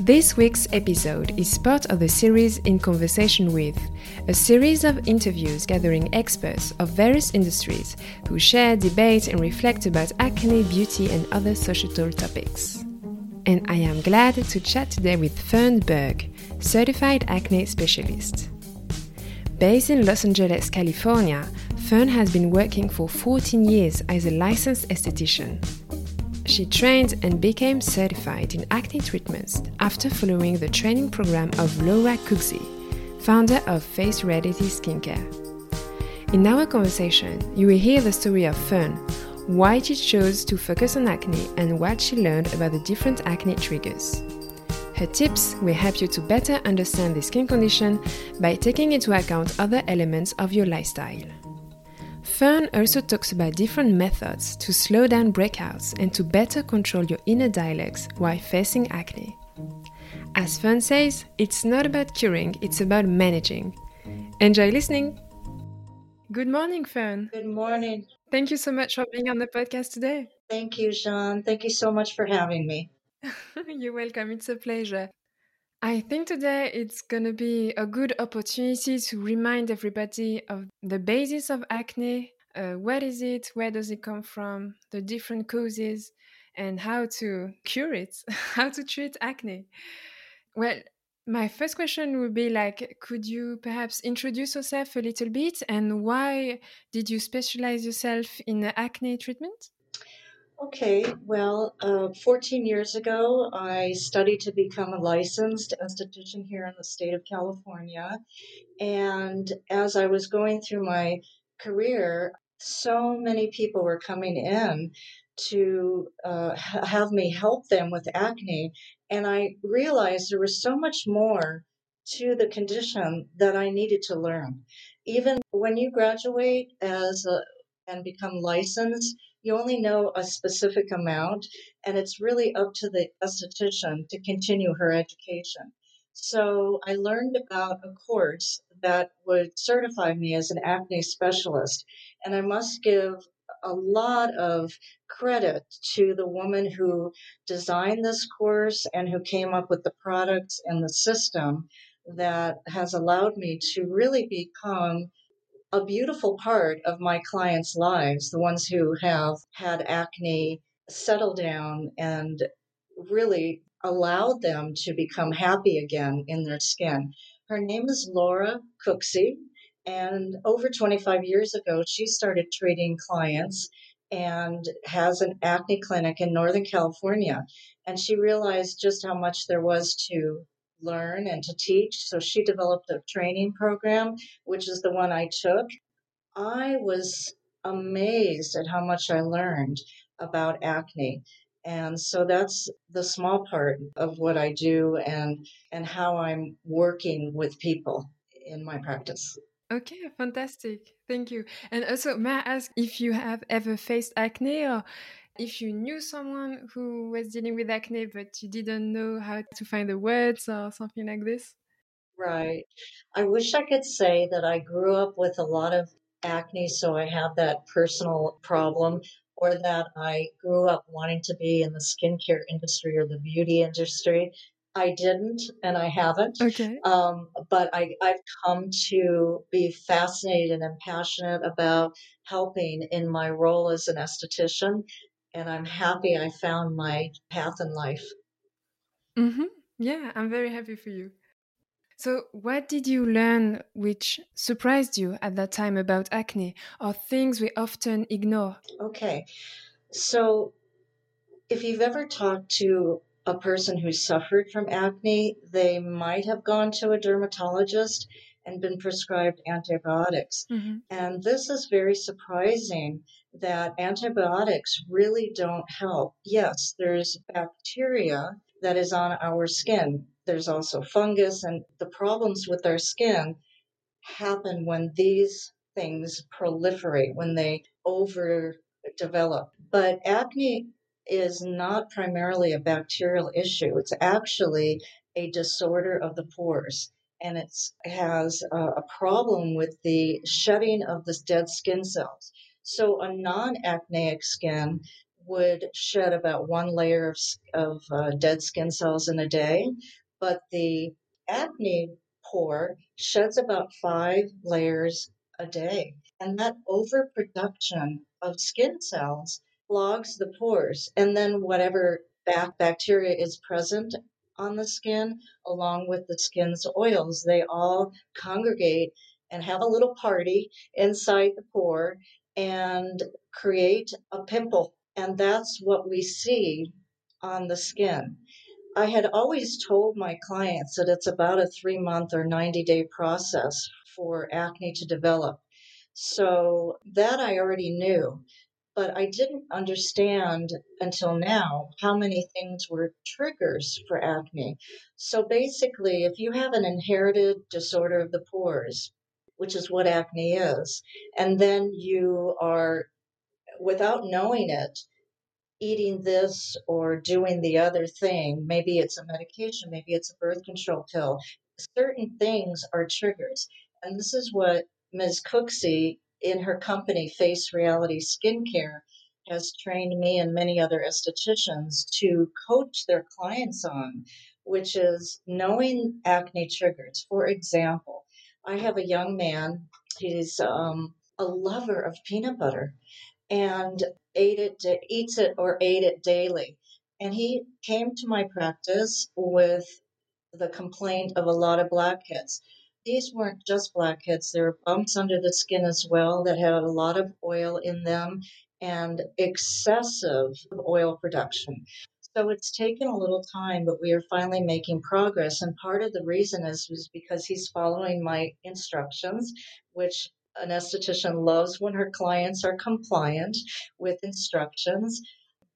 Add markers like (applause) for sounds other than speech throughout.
This week's episode is part of the series In Conversation with, a series of interviews gathering experts of various industries who share, debate, and reflect about acne, beauty, and other societal topics. And I am glad to chat today with Fern Berg, certified acne specialist. Based in Los Angeles, California, Fern has been working for 14 years as a licensed esthetician. She trained and became certified in acne treatments after following the training program of Laura Cooksey, founder of Face Reality Skincare. In our conversation, you will hear the story of Fern, why she chose to focus on acne, and what she learned about the different acne triggers. Her tips will help you to better understand the skin condition by taking into account other elements of your lifestyle. Fern also talks about different methods to slow down breakouts and to better control your inner dialects while facing acne. As Fern says, it's not about curing, it's about managing. Enjoy listening! Good morning, Fern. Good morning. Thank you so much for being on the podcast today. Thank you, Jean. Thank you so much for having me. (laughs) You're welcome. It's a pleasure. I think today it's going to be a good opportunity to remind everybody of the basis of acne. Uh, what is it? Where does it come from? The different causes and how to cure it, (laughs) how to treat acne. Well, my first question would be like, could you perhaps introduce yourself a little bit and why did you specialize yourself in acne treatment? Okay, well, uh, 14 years ago, I studied to become a licensed esthetician here in the state of California. And as I was going through my career, so many people were coming in to uh, have me help them with acne. And I realized there was so much more to the condition that I needed to learn. Even when you graduate as a, and become licensed, you only know a specific amount, and it's really up to the esthetician to continue her education. So I learned about a course that would certify me as an acne specialist, and I must give a lot of credit to the woman who designed this course and who came up with the products and the system that has allowed me to really become a beautiful part of my clients' lives, the ones who have had acne settle down and really allowed them to become happy again in their skin. Her name is Laura Cooksey, and over 25 years ago, she started treating clients and has an acne clinic in Northern California. And she realized just how much there was to learn and to teach. So she developed a training program, which is the one I took. I was amazed at how much I learned about acne. And so that's the small part of what I do and and how I'm working with people in my practice. Okay, fantastic. Thank you. And also, may I ask if you have ever faced acne or if you knew someone who was dealing with acne but you didn't know how to find the words or something like this? Right. I wish I could say that I grew up with a lot of acne, so I have that personal problem, or that I grew up wanting to be in the skincare industry or the beauty industry. I didn't, and I haven't. Okay. Um, but I, I've come to be fascinated and passionate about helping in my role as an esthetician and I'm happy I found my path in life. Mm-hmm. Yeah, I'm very happy for you. So, what did you learn which surprised you at that time about acne or things we often ignore? Okay, so if you've ever talked to a person who suffered from acne, they might have gone to a dermatologist and been prescribed antibiotics. Mm-hmm. And this is very surprising that antibiotics really don't help. Yes, there's bacteria that is on our skin. There's also fungus, and the problems with our skin happen when these things proliferate, when they over develop. But acne is not primarily a bacterial issue, it's actually a disorder of the pores. And it has a, problem with the shedding of the dead skin cells. So, a non acneic skin would shed about one layer of, of uh, dead skin cells in a day, but the acne pore sheds about five layers a day. And that overproduction of skin cells clogs the pores. And then whatever bacteria is present on the skin, along with the skin's oils, they all congregate and have a little party inside the pore and create a pimple. And that's what we see on the skin. I had always told my clients that it's about a three month or 90 day process for acne to develop. So that I already knew, but I didn't understand until now how many things were triggers for acne. So basically, if you have an inherited disorder of the pores, which is what acne is, and then you are, without knowing it, eating this or doing the other thing. Maybe it's a medication, maybe it's a birth control pill. Certain things are triggers. And this is what Ms. Cooksey in her company, Face Reality Skincare, has trained me and many other estheticians to coach their clients on, which is knowing acne triggers. For example, I have a young man, he's um, a lover of peanut butter and ate it, eats it or ate it daily. And he came to my practice with the complaint of a lot of blackheads. These weren't just blackheads, there were bumps under the skin as well that had a lot of oil in them and excessive oil production. So it's taken a little time, but we are finally making progress. And part of the reason is, is because he's following my instructions, which an esthetician loves when her clients are compliant with instructions.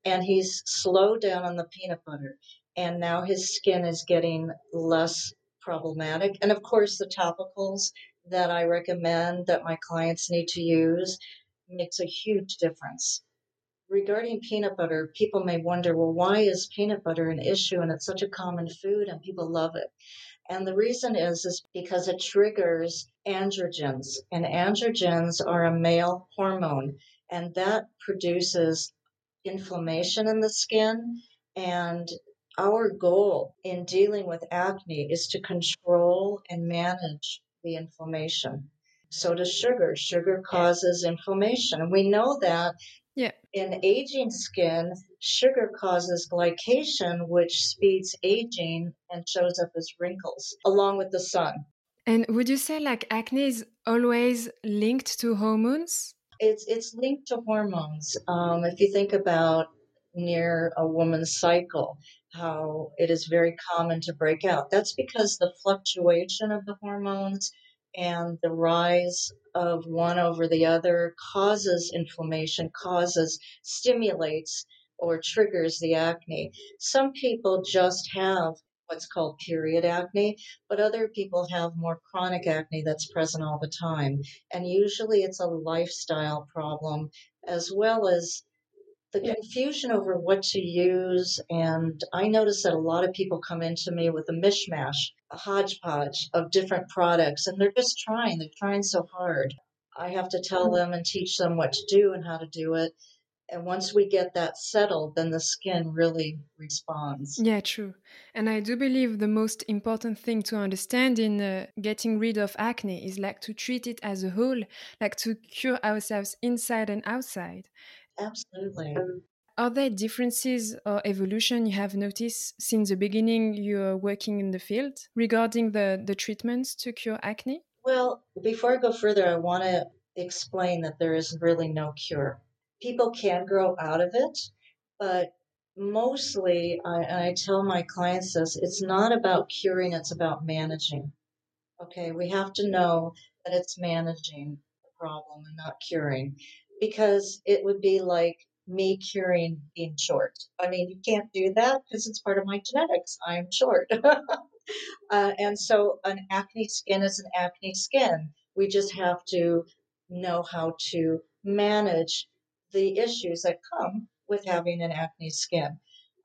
And he's slowed down on the peanut butter. And now his skin is getting less problematic. And of course, the topicals that I recommend that my clients need to use makes a huge difference. Regarding peanut butter, people may wonder, well, why is peanut butter an issue and it's such a common food and people love it? And the reason is is because it triggers androgens, and androgens are a male hormone, and that produces inflammation in the skin. And our goal in dealing with acne is to control and manage the inflammation. So does sugar. Sugar causes inflammation. And we know that yeah. In aging skin, sugar causes glycation, which speeds aging and shows up as wrinkles, along with the sun. And would you say like acne is always linked to hormones? It's it's linked to hormones. Um, if you think about near a woman's cycle, how it is very common to break out. That's because the fluctuation of the hormones and the rise of one over the other causes inflammation, causes, stimulates, or triggers the acne. Some people just have what's called period acne, but other people have more chronic acne that's present all the time. And usually it's a lifestyle problem as well as the confusion over what to use. And I notice that a lot of people come into me with a mishmash, a hodgepodge of different products, and they're just trying. They're trying so hard. I have to tell mm-hmm. them and teach them what to do and how to do it. And once we get that settled, then the skin really responds. Yeah, true. And I do believe the most important thing to understand in uh, getting rid of acne is like to treat it as a whole, like to cure ourselves inside and outside. Absolutely. Um, are there differences or evolution you have noticed since the beginning you're working in the field regarding the, the treatments to cure acne? Well, before I go further, I want to explain that there is really no cure. People can grow out of it, but mostly I, I tell my clients this it's not about curing, it's about managing. Okay, we have to know that it's managing the problem and not curing because it would be like me curing being short. I mean, you can't do that because it's part of my genetics. I'm short. (laughs) uh, and so an acne skin is an acne skin. We just have to know how to manage the issues that come with having an acne skin.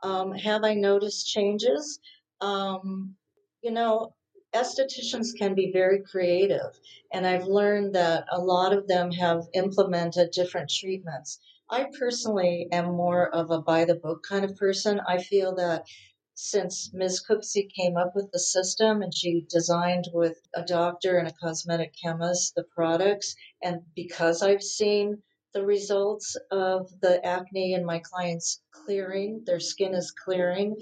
Um, have I noticed changes? Um, you know, estheticians can be very creative, and I've learned that a lot of them have implemented different treatments. I personally am more of a by the book kind of person. I feel that since Ms. Cooksey came up with the system and she designed with a doctor and a cosmetic chemist the products, and because I've seen the results of the acne in my clients clearing, their skin is clearing,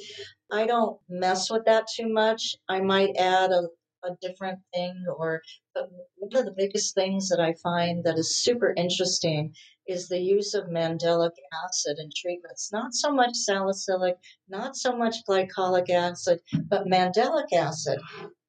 I don't mess with that too much. I might add a, a different thing or but one of the biggest things that I find that is super interesting is the use of mandelic acid in treatments. Not so much salicylic, not so much glycolic acid, but mandelic acid.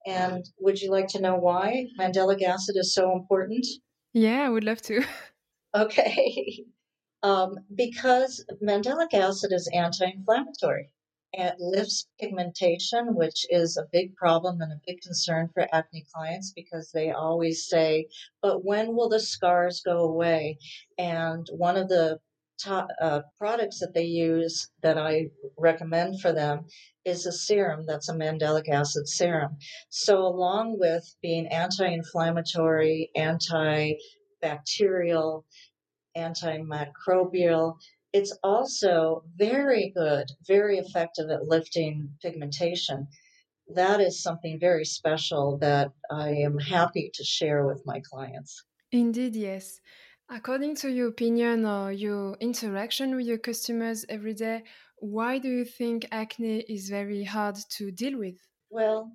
And would you like to know why mandelic acid is so important? Yeah, I would love to. (laughs) okay. (laughs) Um, because mandelic acid is anti inflammatory. It lifts pigmentation, which is a big problem and a big concern for acne clients because they always say, But when will the scars go away? And one of the top, uh, products that they use that I recommend for them is a serum that's a mandelic acid serum. So, along with being anti inflammatory, antibacterial, antimicrobial, it's also very good, very effective at lifting pigmentation. That is something very special that I am happy to share with my clients. Indeed, yes. According to your opinion or your interaction with your customers every day, why do you think acne is very hard to deal with? Well,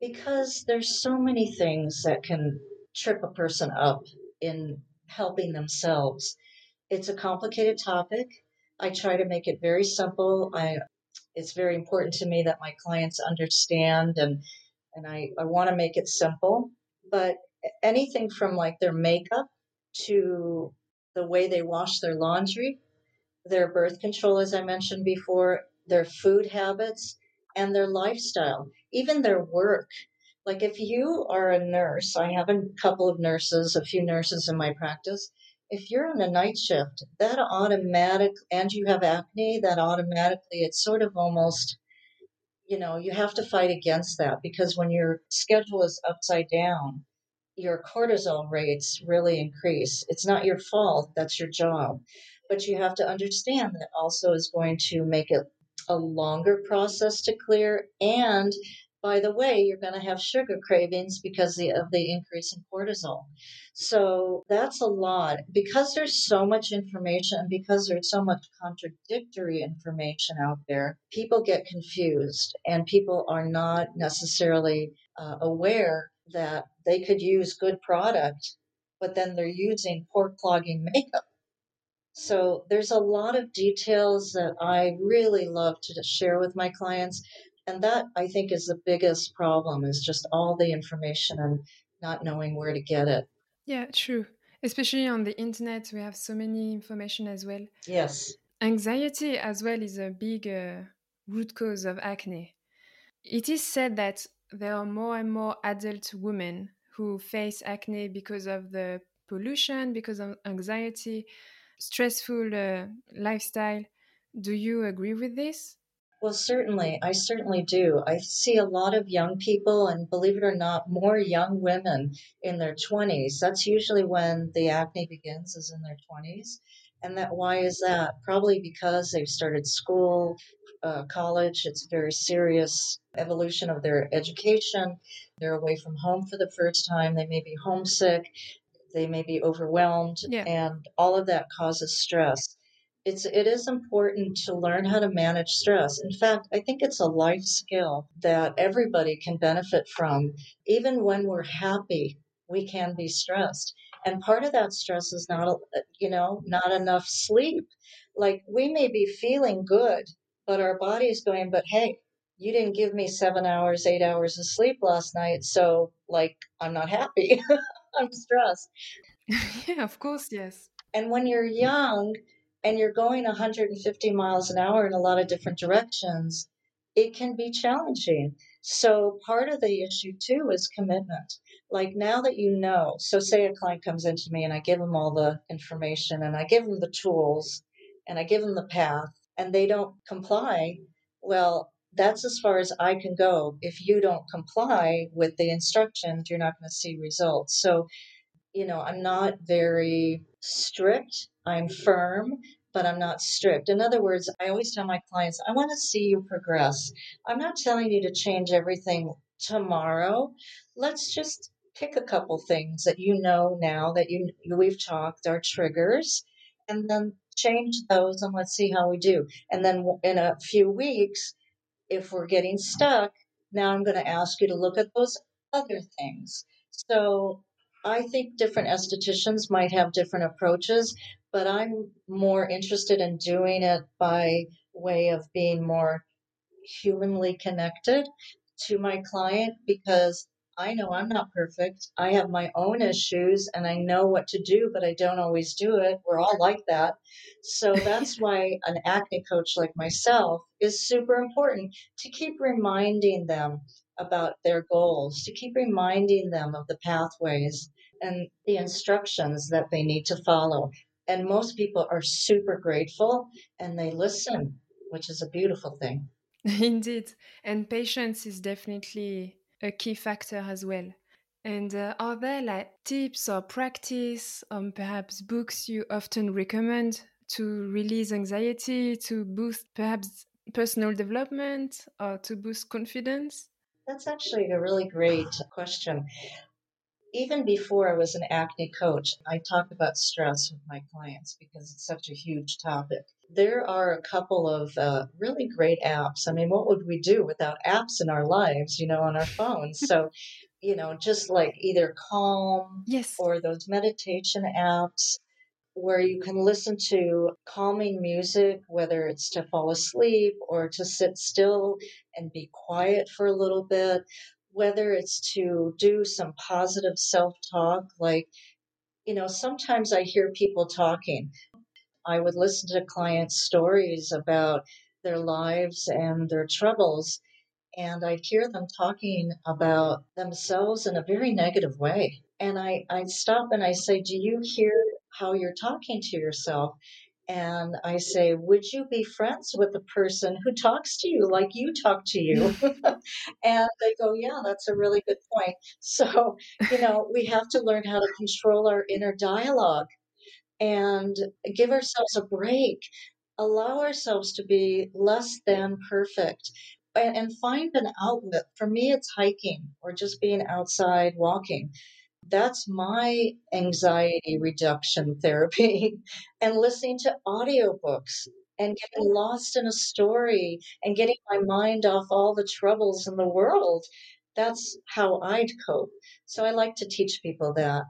because there's so many things that can trip a person up in helping themselves. It's a complicated topic. I try to make it very simple. I it's very important to me that my clients understand and and I, I want to make it simple. But anything from like their makeup to the way they wash their laundry, their birth control, as I mentioned before, their food habits, and their lifestyle, even their work. Like if you are a nurse, I have a couple of nurses, a few nurses in my practice, if you're on a night shift, that automatic, and you have acne, that automatically, it's sort of almost, you know, you have to fight against that because when your schedule is upside down, your cortisol rates really increase. It's not your fault, that's your job. But you have to understand that also is going to make it a longer process to clear and by the way, you're going to have sugar cravings because of the increase in cortisol. So that's a lot. Because there's so much information and because there's so much contradictory information out there, people get confused and people are not necessarily uh, aware that they could use good product, but then they're using pore clogging makeup. So there's a lot of details that I really love to share with my clients and that I think is the biggest problem is just all the information and not knowing where to get it. Yeah, true. Especially on the internet, we have so many information as well. Yes. Anxiety as well is a big uh, root cause of acne. It is said that there are more and more adult women who face acne because of the pollution, because of anxiety, stressful uh, lifestyle. Do you agree with this? Well, certainly. I certainly do. I see a lot of young people, and believe it or not, more young women in their 20s. That's usually when the acne begins, is in their 20s. And that why is that? Probably because they've started school, uh, college. It's a very serious evolution of their education. They're away from home for the first time. They may be homesick. They may be overwhelmed, yeah. and all of that causes stress it's it is important to learn how to manage stress. In fact, I think it's a life skill that everybody can benefit from. Even when we're happy, we can be stressed. And part of that stress is not you know, not enough sleep. Like we may be feeling good, but our body is going, but hey, you didn't give me 7 hours, 8 hours of sleep last night, so like I'm not happy. (laughs) I'm stressed. (laughs) yeah, of course, yes. And when you're young, and you're going 150 miles an hour in a lot of different directions, it can be challenging. So part of the issue too is commitment. Like now that you know, so say a client comes into me and I give them all the information and I give them the tools and I give them the path and they don't comply, well, that's as far as I can go. If you don't comply with the instructions, you're not going to see results. So, you know, I'm not very strict. I'm firm, but I'm not strict. In other words, I always tell my clients, I want to see you progress. I'm not telling you to change everything tomorrow. Let's just pick a couple things that you know now that you we've talked are triggers and then change those and let's see how we do. And then in a few weeks, if we're getting stuck, now I'm going to ask you to look at those other things. So I think different estheticians might have different approaches, but I'm more interested in doing it by way of being more humanly connected to my client because I know I'm not perfect. I have my own issues and I know what to do, but I don't always do it. We're all like that. So (laughs) that's why an acne coach like myself is super important to keep reminding them about their goals, to keep reminding them of the pathways and the instructions that they need to follow. And most people are super grateful and they listen, which is a beautiful thing. (laughs) Indeed. And patience is definitely a key factor as well. And uh, are there like tips or practice, or um, perhaps books you often recommend to release anxiety, to boost perhaps personal development, or to boost confidence? That's actually a really great question. Even before I was an acne coach, I talk about stress with my clients because it's such a huge topic. There are a couple of uh, really great apps. I mean, what would we do without apps in our lives, you know, on our phones? (laughs) so, you know, just like either Calm yes. or those meditation apps where you can listen to calming music, whether it's to fall asleep or to sit still and be quiet for a little bit, whether it's to do some positive self talk, like, you know, sometimes I hear people talking I would listen to clients' stories about their lives and their troubles, and I'd hear them talking about themselves in a very negative way. And I, I'd stop and I say, Do you hear how you're talking to yourself? And I say, Would you be friends with the person who talks to you like you talk to you? (laughs) (laughs) and they go, Yeah, that's a really good point. So, you know, we have to learn how to control our inner dialogue and give ourselves a break, allow ourselves to be less than perfect, and, and find an outlet. For me, it's hiking or just being outside walking. That's my anxiety reduction (laughs) therapy and listening to audiobooks and getting lost in a story and getting my mind off all the troubles in the world. That's how I'd cope. So I like to teach people that.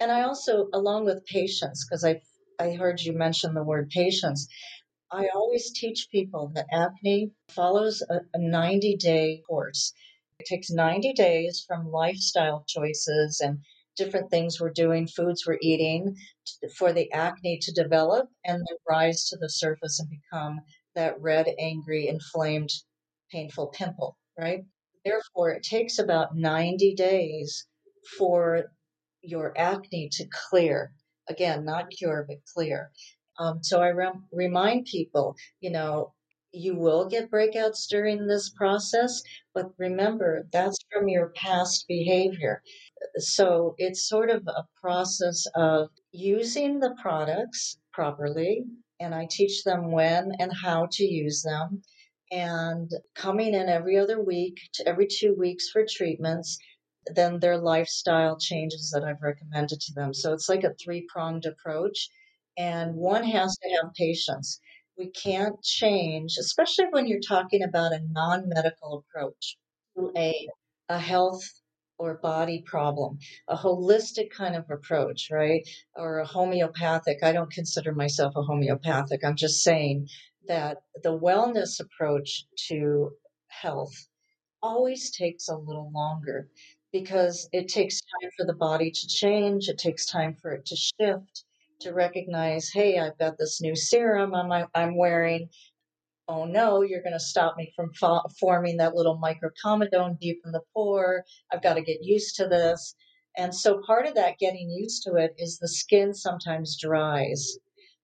And I also, along with patience, because I I heard you mention the word patience, I always teach people that acne follows a, a 90 day course. It takes 90 days from lifestyle choices and different things we're doing, foods we're eating, for the acne to develop and then rise to the surface and become that red, angry, inflamed, painful pimple, right? Therefore, it takes about 90 days for your acne to clear. Again, not cure, but clear. Um, so I rem- remind people, you know, you will get breakouts during this process, but remember that's from your past behavior. So it's sort of a process of using the products properly, and I teach them when and how to use them, and coming in every other week to every two weeks for treatments then their lifestyle changes that I've recommended to them. So it's like a three pronged approach. And one has to have patience. We can't change, especially when you're talking about a non medical approach to a, a health or body problem, a holistic kind of approach, right? Or a homeopathic. I don't consider myself a homeopathic. I'm just saying that the wellness approach to health always takes a little longer because it takes time for the body to change. It takes time for it to shift, to recognize, hey, I've got this new serum I'm, I'm wearing. oh no, you're going to stop me from fo- forming that little microcomedone deep in the pore. I've got to get used to this. And so part of that getting used to it is the skin sometimes dries.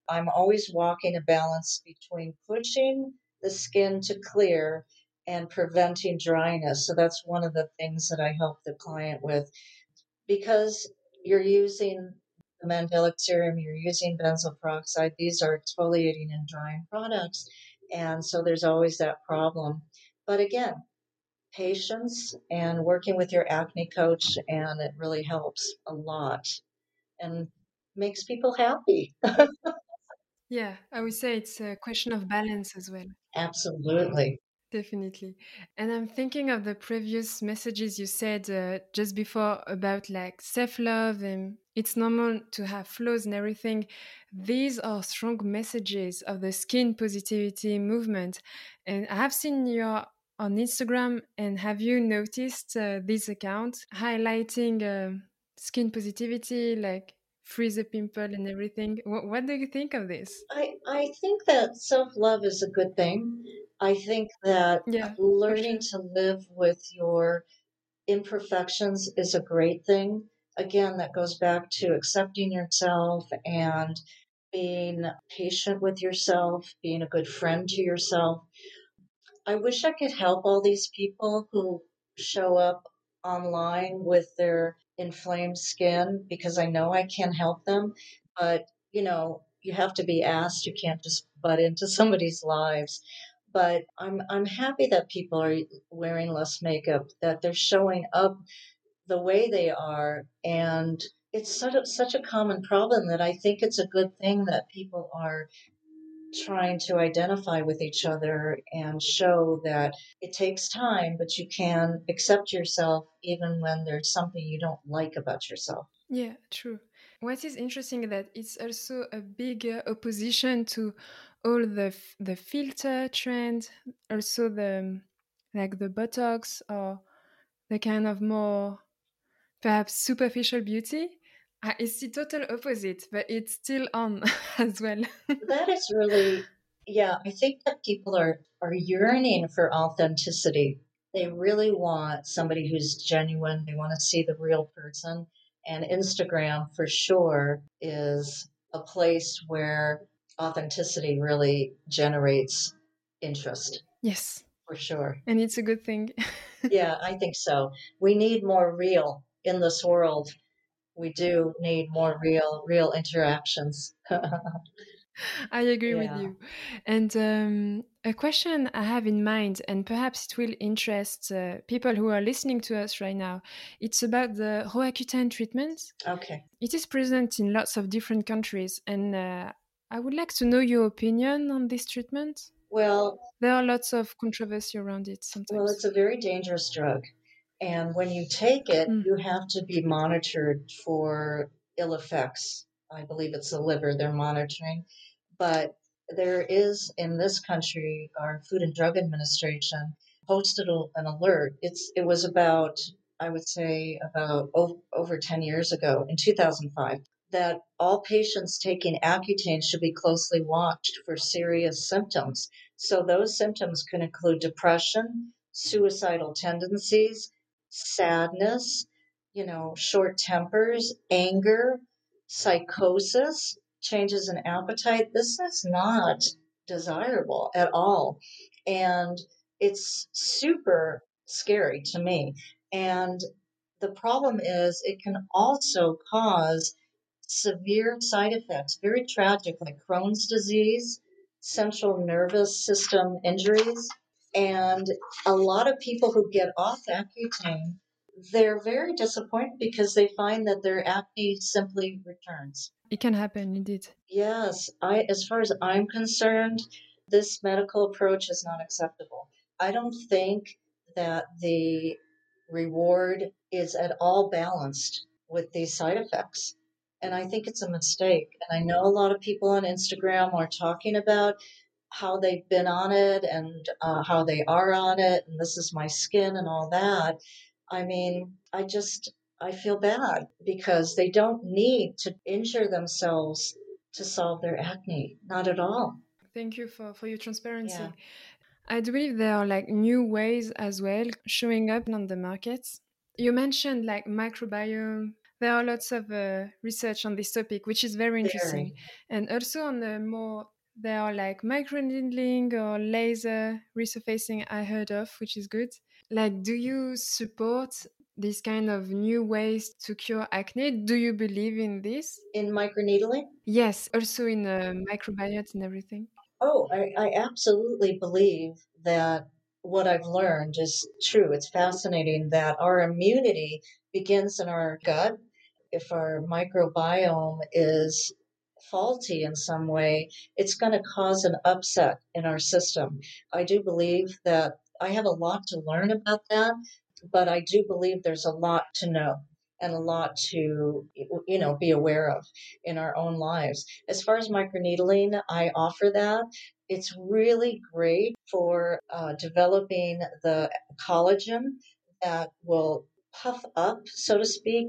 I'm always walking a balance between pushing the skin to clear and preventing dryness. So that's one of the things that I help the client with because you're using the mandelic serum, you're using benzoyl peroxide. These are exfoliating and drying products. And so there's always that problem. But again, patience and working with your acne coach, and it really helps a lot and makes people happy. (laughs) yeah, I would say it's a question of balance as well. Absolutely. Definitely. And I'm thinking of the previous messages you said uh, just before about like self love and it's normal to have flaws and everything. These are strong messages of the skin positivity movement. And I have seen your on Instagram, and have you noticed uh, this account highlighting uh, skin positivity, like free the pimple and everything? What, what do you think of this? I, I think that self love is a good thing. I think that yeah, learning sure. to live with your imperfections is a great thing. Again, that goes back to accepting yourself and being patient with yourself, being a good friend to yourself. I wish I could help all these people who show up online with their inflamed skin because I know I can help them. But, you know, you have to be asked. You can't just butt into (laughs) somebody's lives but I'm I'm happy that people are wearing less makeup, that they're showing up the way they are, and it's such a, such a common problem that I think it's a good thing that people are trying to identify with each other and show that it takes time, but you can accept yourself even when there's something you don't like about yourself. Yeah, true. What is interesting that it's also a big uh, opposition to all the the filter trend, also the like the Botox or the kind of more perhaps superficial beauty. Uh, it's the total opposite, but it's still on (laughs) as well. that is really, yeah. I think that people are are yearning for authenticity. They really want somebody who's genuine. They want to see the real person. And Instagram, for sure, is a place where authenticity really generates interest. Yes. For sure. And it's a good thing. (laughs) yeah, I think so. We need more real in this world. We do need more real, real interactions. (laughs) I agree yeah. with you. And um, a question I have in mind, and perhaps it will interest uh, people who are listening to us right now, it's about the Roaccutane treatment. Okay. It is present in lots of different countries, and uh, I would like to know your opinion on this treatment. Well, there are lots of controversy around it sometimes. Well, it's a very dangerous drug. And when you take it, mm. you have to be monitored for ill effects. I believe it's the liver they're monitoring. But there is in this country, our Food and Drug Administration posted an alert. It's it was about I would say about over 10 years ago in 2005 that all patients taking Accutane should be closely watched for serious symptoms. So those symptoms can include depression, suicidal tendencies, sadness, you know, short tempers, anger, psychosis, changes in appetite. This is not desirable at all. And it's super scary to me. And the problem is it can also cause severe side effects, very tragic, like Crohn's disease, central nervous system injuries. And a lot of people who get off Accutane, they're very disappointed because they find that their acne simply returns. It can happen, indeed. Yes, I, as far as I'm concerned, this medical approach is not acceptable. I don't think that the reward is at all balanced with these side effects. And I think it's a mistake. And I know a lot of people on Instagram are talking about how they've been on it and uh, how they are on it, and this is my skin and all that. I mean, I just, I feel bad because they don't need to injure themselves to solve their acne. Not at all. Thank you for, for your transparency. Yeah. I do believe there are like new ways as well showing up on the markets. You mentioned like microbiome. There are lots of uh, research on this topic, which is very interesting. Very. And also on the more, there are like microneedling or laser resurfacing I heard of, which is good. Like, do you support these kind of new ways to cure acne. Do you believe in this? In microneedling? Yes, also in uh, microbiota and everything. Oh, I, I absolutely believe that what I've learned is true. It's fascinating that our immunity begins in our gut. If our microbiome is faulty in some way, it's going to cause an upset in our system. I do believe that I have a lot to learn about that, but I do believe there's a lot to know and a lot to you know be aware of in our own lives. As far as microneedling, I offer that. It's really great for uh, developing the collagen that will puff up, so to speak,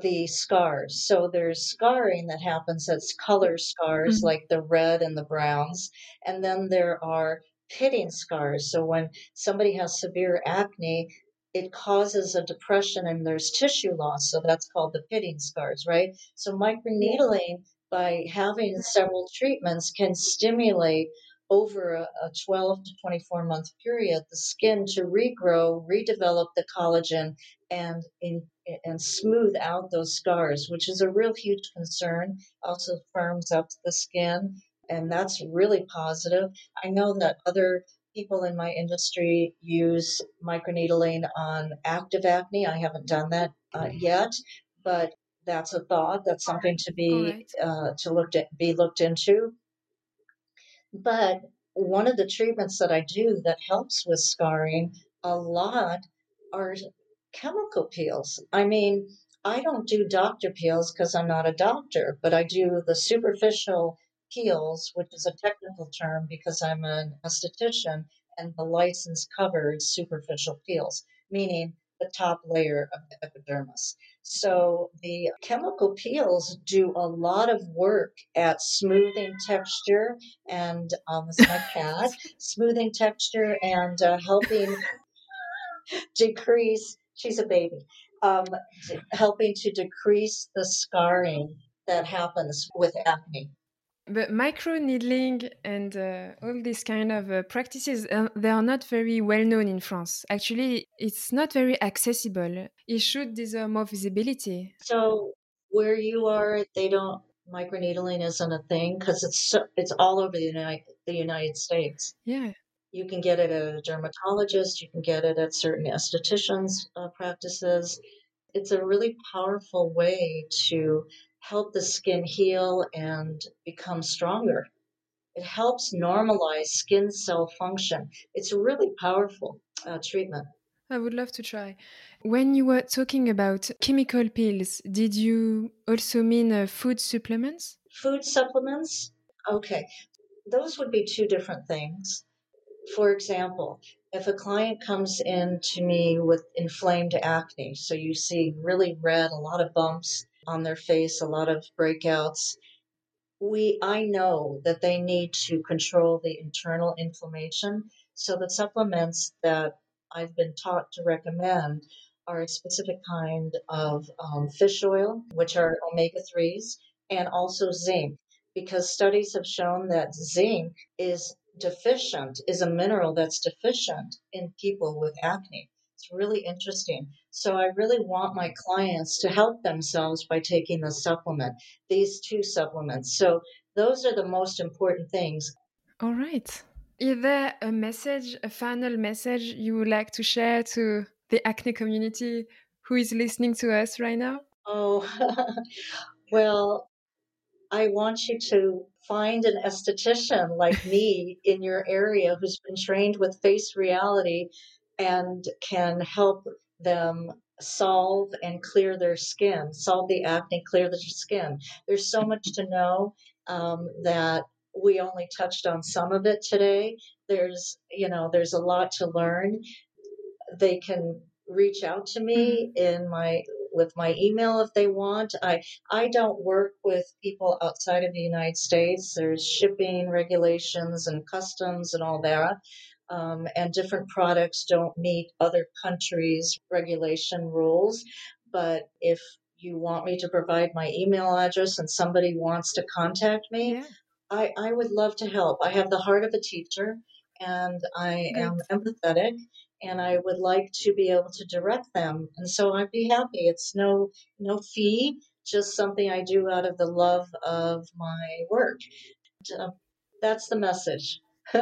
the scars. So there's scarring that happens that's color scars, mm-hmm. like the red and the browns, and then there are pitting scars. So when somebody has severe acne, it causes a depression and there's tissue loss. So that's called the pitting scars, right? So microneedling by having several treatments can stimulate over a, a 12 to 24 month period the skin to regrow, redevelop the collagen, and in, and smooth out those scars, which is a real huge concern. Also firms up the skin, and that's really positive. I know that other people in my industry use microneedling on active acne. I haven't done that uh, yet, but that's a thought. That's something to be right. uh, to look at, be looked into. But one of the treatments that I do that helps with scarring a lot are chemical peels. I mean, I don't do doctor peels because I'm not a doctor, but I do the superficial peels, which is a technical term because I'm an esthetician, and the license covered superficial peels, meaning the top layer of the epidermis. So the chemical peels do a lot of work at smoothing texture and um, this is my smoothing texture and uh, helping decrease. She's a baby. Um, helping to decrease the scarring that happens with acne. But micro needling and uh, all these kind of uh, practices, uh, they are not very well known in France. Actually, it's not very accessible. It should deserve more visibility. So, where you are, they don't micro needling isn't a thing because it's so, it's all over the United the United States. Yeah. You can get it at a dermatologist. You can get it at certain estheticians' uh, practices. It's a really powerful way to help the skin heal and become stronger. It helps normalize skin cell function. It's a really powerful uh, treatment. I would love to try. When you were talking about chemical pills, did you also mean uh, food supplements? Food supplements? Okay. Those would be two different things. For example, if a client comes in to me with inflamed acne, so you see really red, a lot of bumps, on their face, a lot of breakouts. We, I know that they need to control the internal inflammation. So the supplements that I've been taught to recommend are a specific kind of um, fish oil, which are omega 3s, and also zinc, because studies have shown that zinc is deficient, is a mineral that's deficient in people with acne. It's really interesting. So I really want my clients to help themselves by taking the supplement, these two supplements. So those are the most important things. All right. Is there a message, a final message you would like to share to the acne community who is listening to us right now? Oh, (laughs) well, I want you to find an esthetician like me in your area who's been trained with face reality and can help them solve and clear their skin, solve the acne, clear the skin. There's so much to know um, that we only touched on some of it today. There's, you know, there's a lot to learn. They can reach out to me mm-hmm. in my with my email if they want. I I don't work with people outside of the United States. There's shipping regulations and customs and all that. Um, and different products don't meet other countries' regulation rules. But if you want me to provide my email address and somebody wants to contact me, yeah. I, I would love to help. I have the heart of a teacher and I am empathetic and I would like to be able to direct them. And so I'd be happy. It's no no fee, just something I do out of the love of my work. Uh, that's the message. (laughs)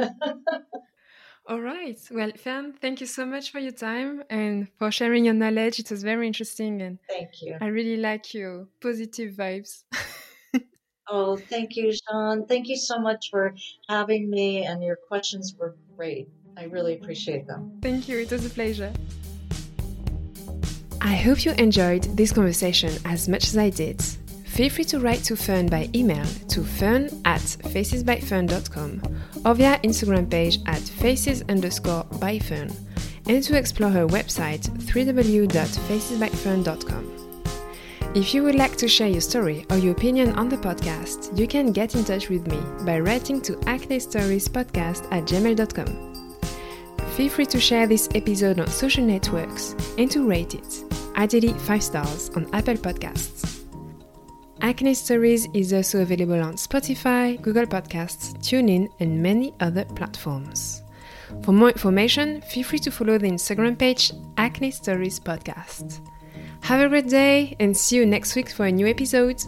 All right. Well, Fern, thank you so much for your time and for sharing your knowledge. It was very interesting and thank you. I really like your positive vibes. (laughs) oh, thank you, Jean. Thank you so much for having me and your questions were great. I really appreciate them. Thank you. It was a pleasure. I hope you enjoyed this conversation as much as I did. Feel free to write to Fern by email to fern at facesbyfern.com or via Instagram page at faces underscore by Fern and to explore her website www.facesbyfern.com. If you would like to share your story or your opinion on the podcast, you can get in touch with me by writing to acne stories podcast at gmail.com. Feel free to share this episode on social networks and to rate it, ideally 5 stars on Apple Podcasts. Acne Stories is also available on Spotify, Google Podcasts, TuneIn, and many other platforms. For more information, feel free to follow the Instagram page Acne Stories Podcast. Have a great day and see you next week for a new episode.